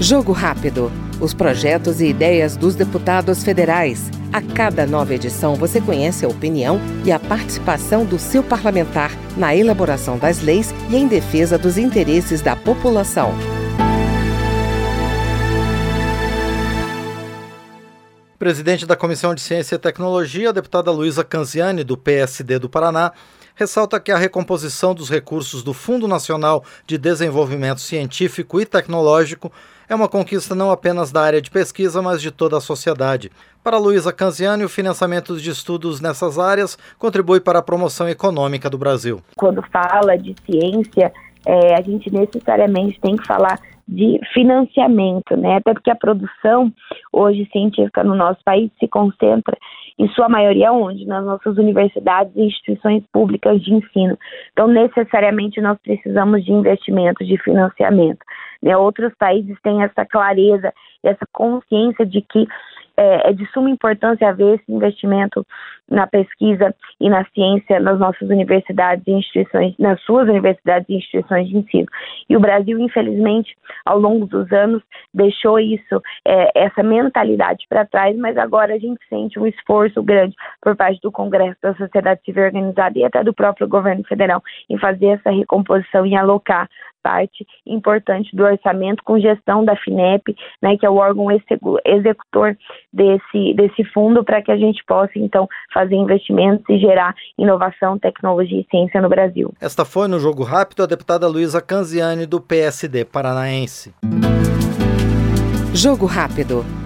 Jogo Rápido. Os projetos e ideias dos deputados federais. A cada nova edição você conhece a opinião e a participação do seu parlamentar na elaboração das leis e em defesa dos interesses da população. Presidente da Comissão de Ciência e Tecnologia, a deputada Luísa Canziani, do PSD do Paraná, ressalta que a recomposição dos recursos do Fundo Nacional de Desenvolvimento Científico e Tecnológico é uma conquista não apenas da área de pesquisa, mas de toda a sociedade. Para Luísa Canziani, o financiamento de estudos nessas áreas contribui para a promoção econômica do Brasil. Quando fala de ciência, é, a gente necessariamente tem que falar de financiamento, né? Até porque a produção hoje científica no nosso país se concentra em sua maioria onde? Nas nossas universidades e instituições públicas de ensino. Então, necessariamente nós precisamos de investimentos, de financiamento. Né? Outros países têm essa clareza, essa consciência de que é, é, de suma importância haver esse investimento na pesquisa e na ciência nas nossas universidades e instituições, nas suas universidades e instituições de ensino. E o Brasil, infelizmente, ao longo dos anos, deixou isso, é, essa mentalidade para trás, mas agora a gente sente um esforço grande por parte do Congresso, da sociedade civil organizada e até do próprio governo federal em fazer essa recomposição e alocar parte importante do orçamento com gestão da FINEP, né, que é o órgão executor desse, desse fundo, para que a gente possa, então, fazer investimentos e gerar inovação, tecnologia e ciência no Brasil. Esta foi, no Jogo Rápido, a deputada Luísa Canziani, do PSD paranaense. Jogo Rápido.